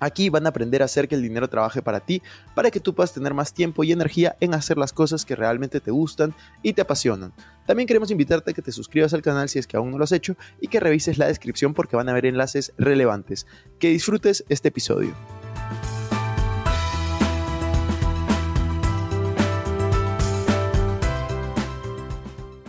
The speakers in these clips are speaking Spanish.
Aquí van a aprender a hacer que el dinero trabaje para ti, para que tú puedas tener más tiempo y energía en hacer las cosas que realmente te gustan y te apasionan. También queremos invitarte a que te suscribas al canal si es que aún no lo has hecho y que revises la descripción porque van a haber enlaces relevantes. Que disfrutes este episodio.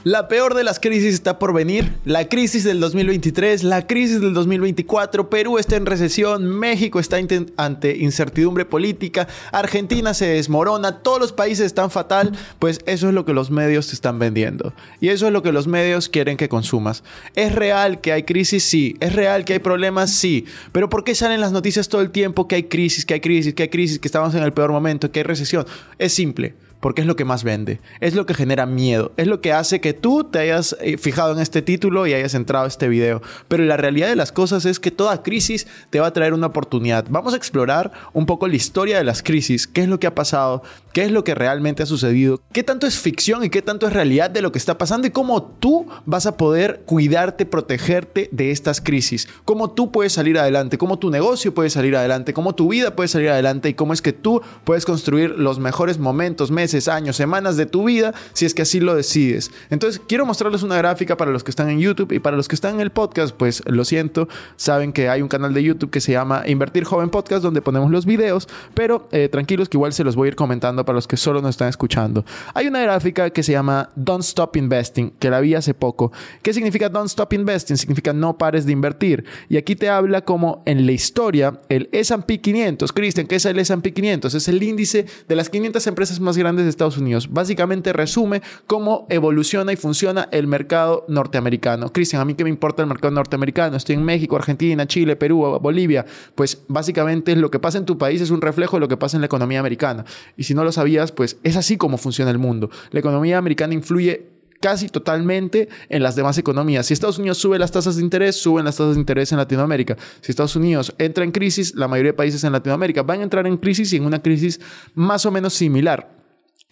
La peor de las crisis está por venir. La crisis del 2023, la crisis del 2024. Perú está en recesión, México está ante incertidumbre política, Argentina se desmorona, todos los países están fatal. Pues eso es lo que los medios te están vendiendo. Y eso es lo que los medios quieren que consumas. ¿Es real que hay crisis? Sí. ¿Es real que hay problemas? Sí. Pero ¿por qué salen las noticias todo el tiempo que hay crisis, que hay crisis, que hay crisis, que estamos en el peor momento, que hay recesión? Es simple porque es lo que más vende, es lo que genera miedo, es lo que hace que tú te hayas eh, fijado en este título y hayas entrado a este video. Pero la realidad de las cosas es que toda crisis te va a traer una oportunidad. Vamos a explorar un poco la historia de las crisis, qué es lo que ha pasado, qué es lo que realmente ha sucedido, qué tanto es ficción y qué tanto es realidad de lo que está pasando y cómo tú vas a poder cuidarte, protegerte de estas crisis, cómo tú puedes salir adelante, cómo tu negocio puede salir adelante, cómo tu vida puede salir adelante y cómo es que tú puedes construir los mejores momentos, meses, años, semanas de tu vida, si es que así lo decides. Entonces, quiero mostrarles una gráfica para los que están en YouTube y para los que están en el podcast, pues lo siento, saben que hay un canal de YouTube que se llama Invertir Joven Podcast donde ponemos los videos, pero eh, tranquilos que igual se los voy a ir comentando para los que solo nos están escuchando. Hay una gráfica que se llama Don't Stop Investing, que la vi hace poco. ¿Qué significa Don't Stop Investing? Significa no pares de invertir. Y aquí te habla como en la historia el S&P 500. Cristian, ¿qué es el S&P 500? Es el índice de las 500 empresas más grandes de Estados Unidos. Básicamente resume cómo evoluciona y funciona el mercado norteamericano. Cristian, a mí que me importa el mercado norteamericano. Estoy en México, Argentina, Chile, Perú, Bolivia. Pues básicamente lo que pasa en tu país es un reflejo de lo que pasa en la economía americana. Y si no lo sabías, pues es así como funciona el mundo. La economía americana influye casi totalmente en las demás economías. Si Estados Unidos sube las tasas de interés, suben las tasas de interés en Latinoamérica. Si Estados Unidos entra en crisis, la mayoría de países en Latinoamérica van a entrar en crisis y en una crisis más o menos similar.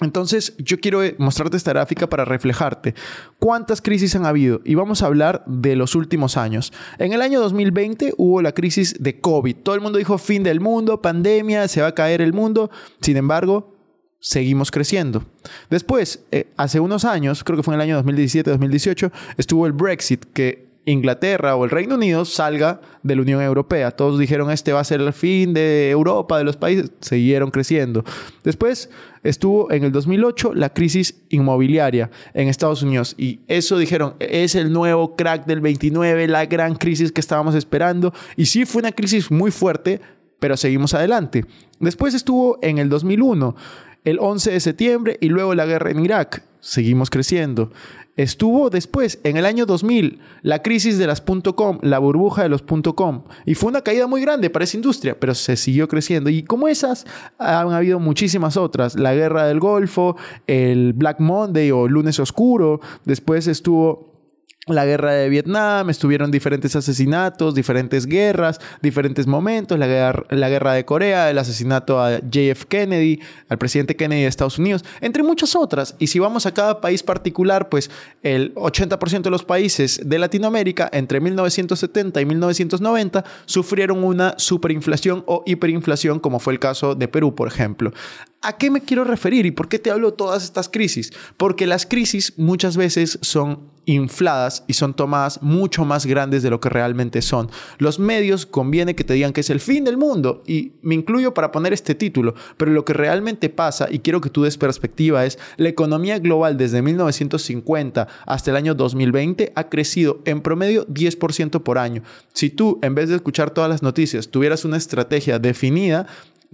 Entonces, yo quiero eh, mostrarte esta gráfica para reflejarte cuántas crisis han habido y vamos a hablar de los últimos años. En el año 2020 hubo la crisis de COVID. Todo el mundo dijo fin del mundo, pandemia, se va a caer el mundo. Sin embargo, seguimos creciendo. Después, eh, hace unos años, creo que fue en el año 2017-2018, estuvo el Brexit que Inglaterra o el Reino Unido salga de la Unión Europea. Todos dijeron este va a ser el fin de Europa, de los países, siguieron creciendo. Después estuvo en el 2008 la crisis inmobiliaria en Estados Unidos y eso dijeron es el nuevo crack del 29, la gran crisis que estábamos esperando y sí fue una crisis muy fuerte, pero seguimos adelante. Después estuvo en el 2001 el 11 de septiembre y luego la guerra en Irak. Seguimos creciendo. Estuvo después, en el año 2000, la crisis de las .com, la burbuja de los .com, y fue una caída muy grande para esa industria, pero se siguió creciendo. Y como esas, han habido muchísimas otras. La guerra del Golfo, el Black Monday o lunes oscuro, después estuvo la guerra de Vietnam, estuvieron diferentes asesinatos, diferentes guerras, diferentes momentos, la guerra, la guerra de Corea, el asesinato a JF Kennedy, al presidente Kennedy de Estados Unidos, entre muchas otras. Y si vamos a cada país particular, pues el 80% de los países de Latinoamérica entre 1970 y 1990 sufrieron una superinflación o hiperinflación, como fue el caso de Perú, por ejemplo. ¿A qué me quiero referir y por qué te hablo de todas estas crisis? Porque las crisis muchas veces son infladas y son tomadas mucho más grandes de lo que realmente son. Los medios conviene que te digan que es el fin del mundo y me incluyo para poner este título, pero lo que realmente pasa y quiero que tú des perspectiva es la economía global desde 1950 hasta el año 2020 ha crecido en promedio 10% por año. Si tú en vez de escuchar todas las noticias tuvieras una estrategia definida,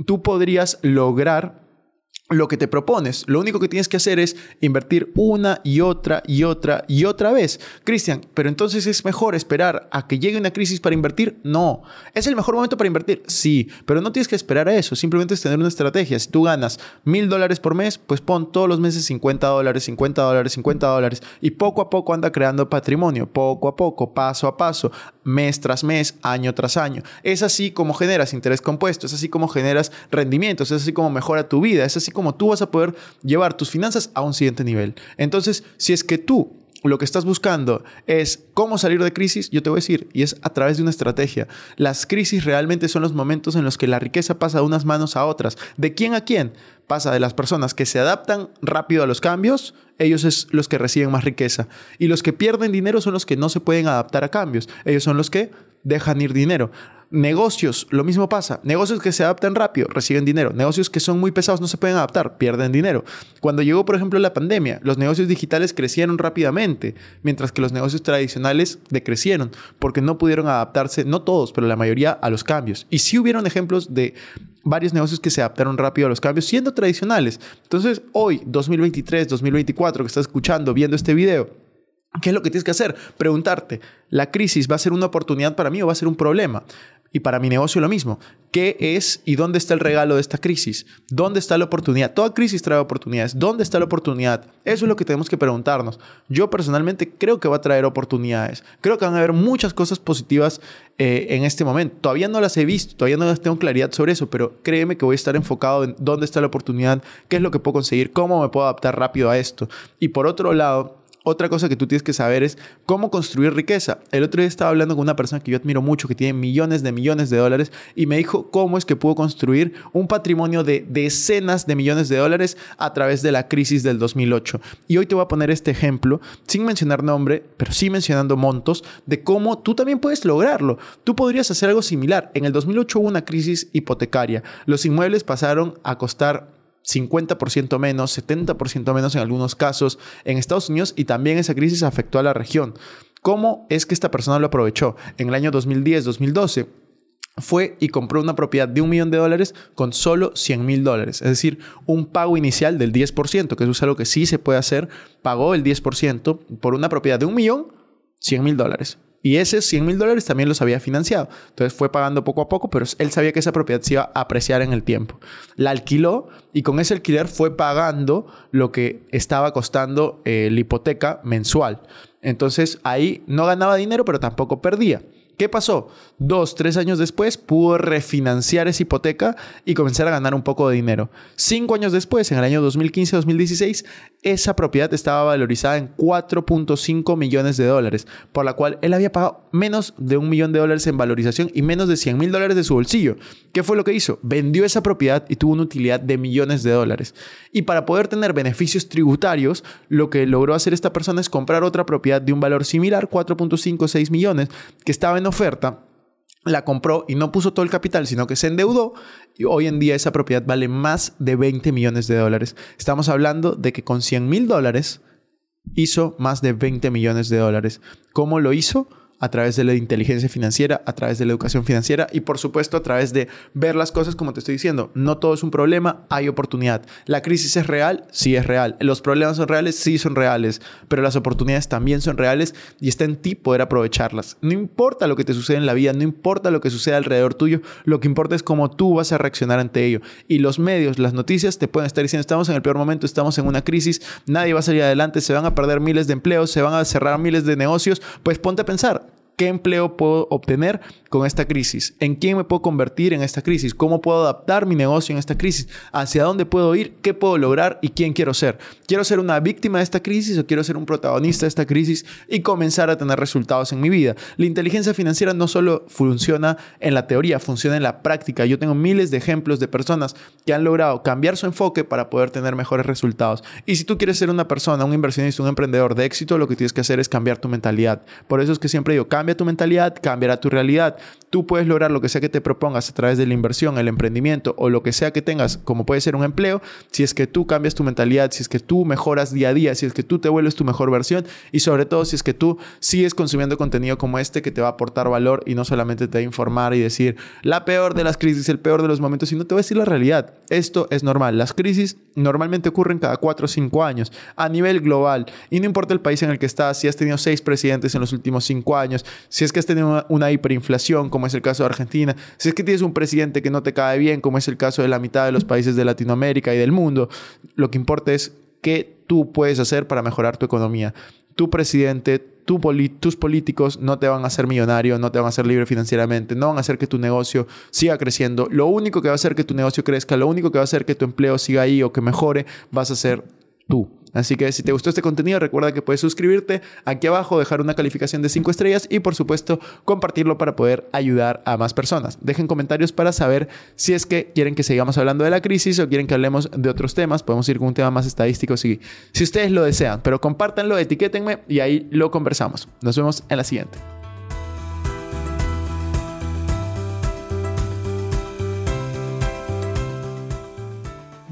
tú podrías lograr lo que te propones. Lo único que tienes que hacer es invertir una y otra y otra y otra vez. Cristian, pero entonces es mejor esperar a que llegue una crisis para invertir. No. ¿Es el mejor momento para invertir? Sí, pero no tienes que esperar a eso. Simplemente es tener una estrategia. Si tú ganas mil dólares por mes, pues pon todos los meses 50 dólares, 50 dólares, 50 dólares y poco a poco anda creando patrimonio. Poco a poco, paso a paso, mes tras mes, año tras año. Es así como generas interés compuesto. Es así como generas rendimientos. Es así como mejora tu vida. Es así como tú vas a poder llevar tus finanzas a un siguiente nivel. Entonces, si es que tú lo que estás buscando es cómo salir de crisis, yo te voy a decir, y es a través de una estrategia. Las crisis realmente son los momentos en los que la riqueza pasa de unas manos a otras. ¿De quién a quién? Pasa de las personas que se adaptan rápido a los cambios, ellos es los que reciben más riqueza. Y los que pierden dinero son los que no se pueden adaptar a cambios. Ellos son los que dejan ir dinero. Negocios, lo mismo pasa. Negocios que se adaptan rápido, reciben dinero. Negocios que son muy pesados, no se pueden adaptar, pierden dinero. Cuando llegó, por ejemplo, la pandemia, los negocios digitales crecieron rápidamente, mientras que los negocios tradicionales decrecieron, porque no pudieron adaptarse, no todos, pero la mayoría, a los cambios. Y sí hubieron ejemplos de varios negocios que se adaptaron rápido a los cambios, siendo tradicionales. Entonces, hoy, 2023, 2024, que estás escuchando, viendo este video, ¿Qué es lo que tienes que hacer? Preguntarte, ¿la crisis va a ser una oportunidad para mí o va a ser un problema? Y para mi negocio lo mismo. ¿Qué es y dónde está el regalo de esta crisis? ¿Dónde está la oportunidad? Toda crisis trae oportunidades. ¿Dónde está la oportunidad? Eso es lo que tenemos que preguntarnos. Yo personalmente creo que va a traer oportunidades. Creo que van a haber muchas cosas positivas eh, en este momento. Todavía no las he visto, todavía no tengo claridad sobre eso, pero créeme que voy a estar enfocado en dónde está la oportunidad, qué es lo que puedo conseguir, cómo me puedo adaptar rápido a esto. Y por otro lado, otra cosa que tú tienes que saber es cómo construir riqueza. El otro día estaba hablando con una persona que yo admiro mucho, que tiene millones de millones de dólares, y me dijo cómo es que pudo construir un patrimonio de decenas de millones de dólares a través de la crisis del 2008. Y hoy te voy a poner este ejemplo, sin mencionar nombre, pero sí mencionando montos, de cómo tú también puedes lograrlo. Tú podrías hacer algo similar. En el 2008 hubo una crisis hipotecaria. Los inmuebles pasaron a costar 50% menos, 70% menos en algunos casos en Estados Unidos y también esa crisis afectó a la región. ¿Cómo es que esta persona lo aprovechó? En el año 2010-2012 fue y compró una propiedad de un millón de dólares con solo 100 mil dólares. Es decir, un pago inicial del 10%, que es algo que sí se puede hacer. Pagó el 10% por una propiedad de un millón, 100 mil dólares. Y ese 100 mil dólares también los había financiado. Entonces fue pagando poco a poco, pero él sabía que esa propiedad se iba a apreciar en el tiempo. La alquiló y con ese alquiler fue pagando lo que estaba costando eh, la hipoteca mensual. Entonces ahí no ganaba dinero, pero tampoco perdía. ¿Qué pasó? Dos, tres años después pudo refinanciar esa hipoteca y comenzar a ganar un poco de dinero. Cinco años después, en el año 2015-2016, esa propiedad estaba valorizada en 4.5 millones de dólares, por la cual él había pagado menos de un millón de dólares en valorización y menos de 100 mil dólares de su bolsillo. ¿Qué fue lo que hizo? Vendió esa propiedad y tuvo una utilidad de millones de dólares. Y para poder tener beneficios tributarios, lo que logró hacer esta persona es comprar otra propiedad de un valor similar, 4.56 millones, que estaba en oferta la compró y no puso todo el capital, sino que se endeudó y hoy en día esa propiedad vale más de 20 millones de dólares. Estamos hablando de que con 100 mil dólares hizo más de 20 millones de dólares. ¿Cómo lo hizo? A través de la inteligencia financiera, a través de la educación financiera y por supuesto a través de ver las cosas como te estoy diciendo. No todo es un problema, hay oportunidad. La crisis es real, sí es real. Los problemas son reales, sí son reales, pero las oportunidades también son reales y está en ti poder aprovecharlas. No importa lo que te sucede en la vida, no importa lo que suceda alrededor tuyo, lo que importa es cómo tú vas a reaccionar ante ello. Y los medios, las noticias te pueden estar diciendo, estamos en el peor momento, estamos en una crisis, nadie va a salir adelante, se van a perder miles de empleos, se van a cerrar miles de negocios, pues ponte a pensar, ¿Qué empleo puedo obtener con esta crisis? ¿En quién me puedo convertir en esta crisis? ¿Cómo puedo adaptar mi negocio en esta crisis? ¿Hacia dónde puedo ir? ¿Qué puedo lograr? ¿Y quién quiero ser? ¿Quiero ser una víctima de esta crisis o quiero ser un protagonista de esta crisis y comenzar a tener resultados en mi vida? La inteligencia financiera no solo funciona en la teoría, funciona en la práctica. Yo tengo miles de ejemplos de personas que han logrado cambiar su enfoque para poder tener mejores resultados. Y si tú quieres ser una persona, un inversionista, un emprendedor de éxito, lo que tienes que hacer es cambiar tu mentalidad. Por eso es que siempre digo, cambia tu mentalidad, cambiará tu realidad. Tú puedes lograr lo que sea que te propongas a través de la inversión, el emprendimiento o lo que sea que tengas, como puede ser un empleo, si es que tú cambias tu mentalidad, si es que tú mejoras día a día, si es que tú te vuelves tu mejor versión y sobre todo si es que tú sigues consumiendo contenido como este que te va a aportar valor y no solamente te va a informar y decir la peor de las crisis, el peor de los momentos, sino te va a decir la realidad. Esto es normal. Las crisis normalmente ocurren cada 4 o 5 años a nivel global. Y no importa el país en el que estás, si has tenido 6 presidentes en los últimos 5 años, si es que has tenido una, hiperinflación, como es el caso de Argentina, si es que tienes un presidente que no te cae bien, como es el caso de la mitad de los países de Latinoamérica y del mundo, lo que importa es qué tú puedes hacer para mejorar tu economía. Tu presidente, tus políticos no te van a hacer millonario, no te van a hacer libre financieramente, no van a hacer que tu negocio siga creciendo. Lo único que va a hacer que tu negocio crezca, lo único que va a hacer que tu empleo siga ahí o que mejore, vas a ser tú. Así que si te gustó este contenido, recuerda que puedes suscribirte aquí abajo, dejar una calificación de 5 estrellas y por supuesto compartirlo para poder ayudar a más personas. Dejen comentarios para saber si es que quieren que sigamos hablando de la crisis o quieren que hablemos de otros temas. Podemos ir con un tema más estadístico si, si ustedes lo desean, pero compártanlo, etiquétenme y ahí lo conversamos. Nos vemos en la siguiente.